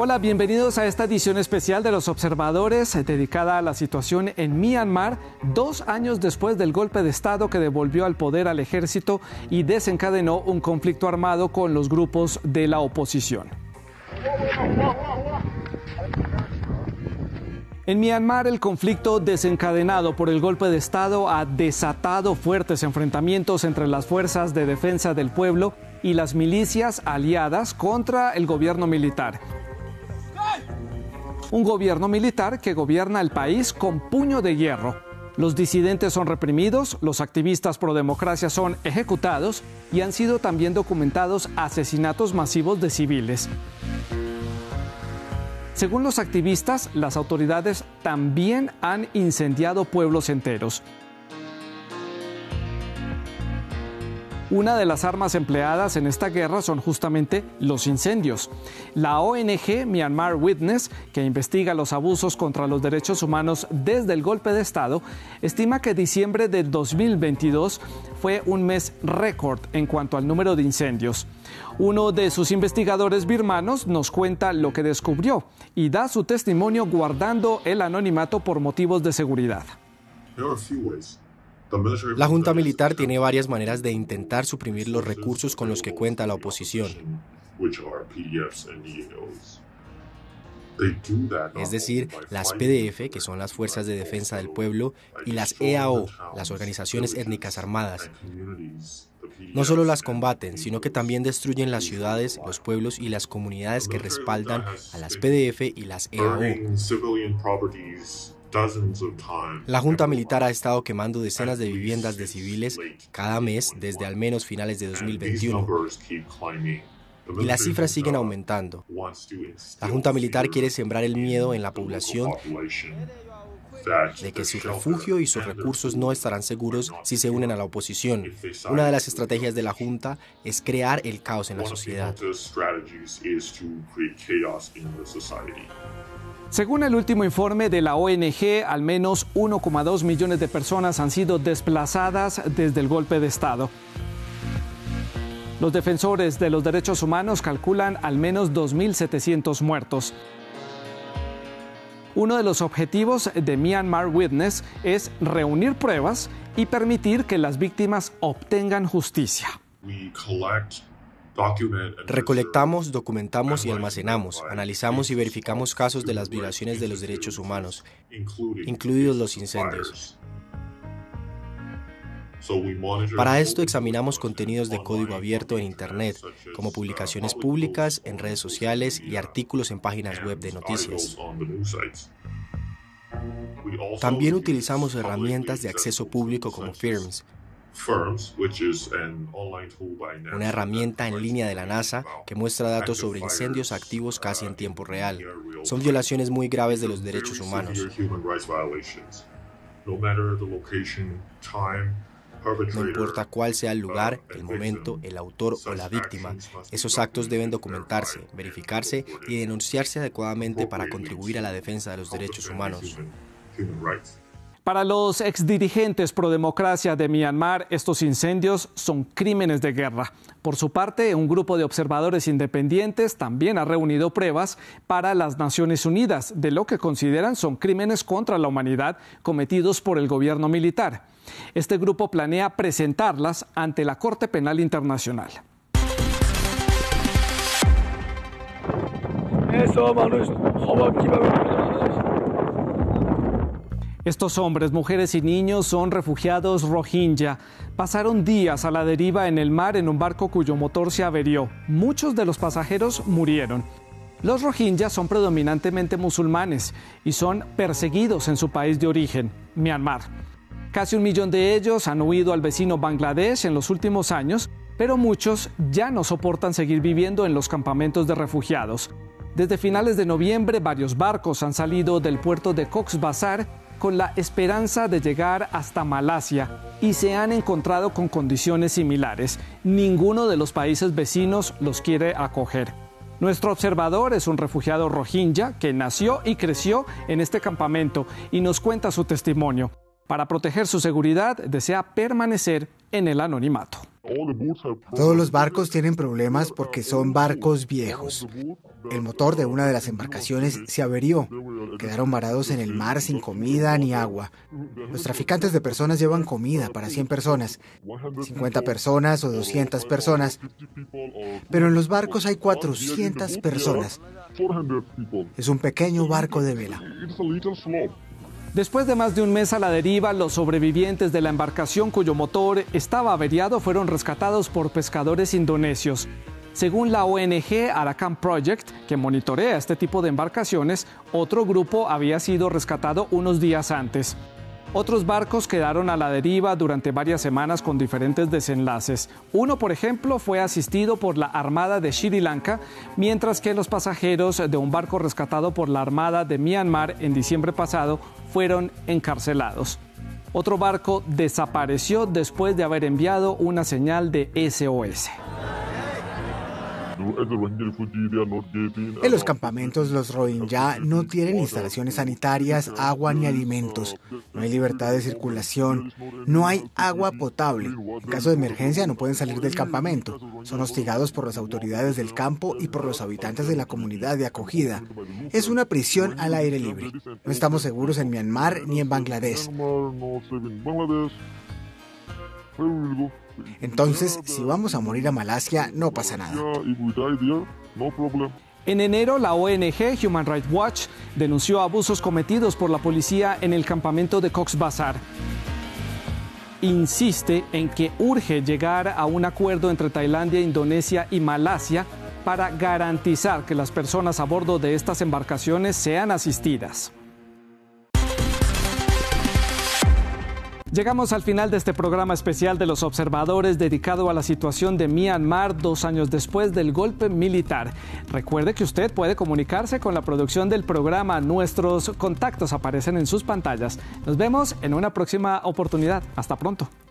Hola, bienvenidos a esta edición especial de Los Observadores dedicada a la situación en Myanmar dos años después del golpe de Estado que devolvió al poder al ejército y desencadenó un conflicto armado con los grupos de la oposición. En Myanmar, el conflicto desencadenado por el golpe de Estado ha desatado fuertes enfrentamientos entre las fuerzas de defensa del pueblo y las milicias aliadas contra el gobierno militar un gobierno militar que gobierna el país con puño de hierro. Los disidentes son reprimidos, los activistas pro democracia son ejecutados y han sido también documentados asesinatos masivos de civiles. Según los activistas, las autoridades también han incendiado pueblos enteros. Una de las armas empleadas en esta guerra son justamente los incendios. La ONG Myanmar Witness, que investiga los abusos contra los derechos humanos desde el golpe de Estado, estima que diciembre de 2022 fue un mes récord en cuanto al número de incendios. Uno de sus investigadores birmanos nos cuenta lo que descubrió y da su testimonio guardando el anonimato por motivos de seguridad. La Junta Militar tiene varias maneras de intentar suprimir los recursos con los que cuenta la oposición. Es decir, las PDF, que son las Fuerzas de Defensa del Pueblo, y las EAO, las organizaciones étnicas armadas. No solo las combaten, sino que también destruyen las ciudades, los pueblos y las comunidades que respaldan a las PDF y las EAO. La Junta Militar ha estado quemando decenas de viviendas de civiles cada mes desde al menos finales de 2021. Y las cifras siguen aumentando. La Junta Militar quiere sembrar el miedo en la población de que su refugio y sus recursos no estarán seguros si se unen a la oposición. Una de las estrategias de la Junta es crear el caos en la sociedad. Según el último informe de la ONG, al menos 1,2 millones de personas han sido desplazadas desde el golpe de Estado. Los defensores de los derechos humanos calculan al menos 2.700 muertos. Uno de los objetivos de Myanmar Witness es reunir pruebas y permitir que las víctimas obtengan justicia. Recolectamos, documentamos y almacenamos, analizamos y verificamos casos de las violaciones de los derechos humanos, incluidos los incendios. Para esto examinamos contenidos de código abierto en Internet, como publicaciones públicas en redes sociales y artículos en páginas web de noticias. También utilizamos herramientas de acceso público como FIRMS, una herramienta en línea de la NASA que muestra datos sobre incendios activos casi en tiempo real. Son violaciones muy graves de los derechos humanos. No importa cuál sea el lugar, el momento, el autor o la víctima, esos actos deben documentarse, verificarse y denunciarse adecuadamente para contribuir a la defensa de los derechos humanos. Para los exdirigentes pro democracia de Myanmar, estos incendios son crímenes de guerra. Por su parte, un grupo de observadores independientes también ha reunido pruebas para las Naciones Unidas de lo que consideran son crímenes contra la humanidad cometidos por el gobierno militar. Este grupo planea presentarlas ante la Corte Penal Internacional. Estos hombres, mujeres y niños son refugiados rohingya. Pasaron días a la deriva en el mar en un barco cuyo motor se averió. Muchos de los pasajeros murieron. Los rohingya son predominantemente musulmanes y son perseguidos en su país de origen, Myanmar. Casi un millón de ellos han huido al vecino Bangladesh en los últimos años, pero muchos ya no soportan seguir viviendo en los campamentos de refugiados. Desde finales de noviembre, varios barcos han salido del puerto de Cox's Bazar con la esperanza de llegar hasta Malasia y se han encontrado con condiciones similares. Ninguno de los países vecinos los quiere acoger. Nuestro observador es un refugiado rohingya que nació y creció en este campamento y nos cuenta su testimonio. Para proteger su seguridad desea permanecer en el anonimato. Todos los barcos tienen problemas porque son barcos viejos. El motor de una de las embarcaciones se averió. Quedaron varados en el mar sin comida ni agua. Los traficantes de personas llevan comida para 100 personas, 50 personas o 200 personas. Pero en los barcos hay 400 personas. Es un pequeño barco de vela. Después de más de un mes a la deriva, los sobrevivientes de la embarcación cuyo motor estaba averiado fueron rescatados por pescadores indonesios. Según la ONG Arakan Project, que monitorea este tipo de embarcaciones, otro grupo había sido rescatado unos días antes. Otros barcos quedaron a la deriva durante varias semanas con diferentes desenlaces. Uno, por ejemplo, fue asistido por la Armada de Sri Lanka, mientras que los pasajeros de un barco rescatado por la Armada de Myanmar en diciembre pasado fueron encarcelados. Otro barco desapareció después de haber enviado una señal de SOS. En los campamentos los Rohingya no tienen instalaciones sanitarias, agua ni alimentos. No hay libertad de circulación. No hay agua potable. En caso de emergencia no pueden salir del campamento. Son hostigados por las autoridades del campo y por los habitantes de la comunidad de acogida. Es una prisión al aire libre. No estamos seguros en Myanmar ni en Bangladesh. Entonces, si vamos a morir a Malasia, no pasa nada. En enero, la ONG Human Rights Watch denunció abusos cometidos por la policía en el campamento de Cox's Bazar. Insiste en que urge llegar a un acuerdo entre Tailandia, Indonesia y Malasia para garantizar que las personas a bordo de estas embarcaciones sean asistidas. Llegamos al final de este programa especial de los observadores dedicado a la situación de Myanmar dos años después del golpe militar. Recuerde que usted puede comunicarse con la producción del programa. Nuestros contactos aparecen en sus pantallas. Nos vemos en una próxima oportunidad. Hasta pronto.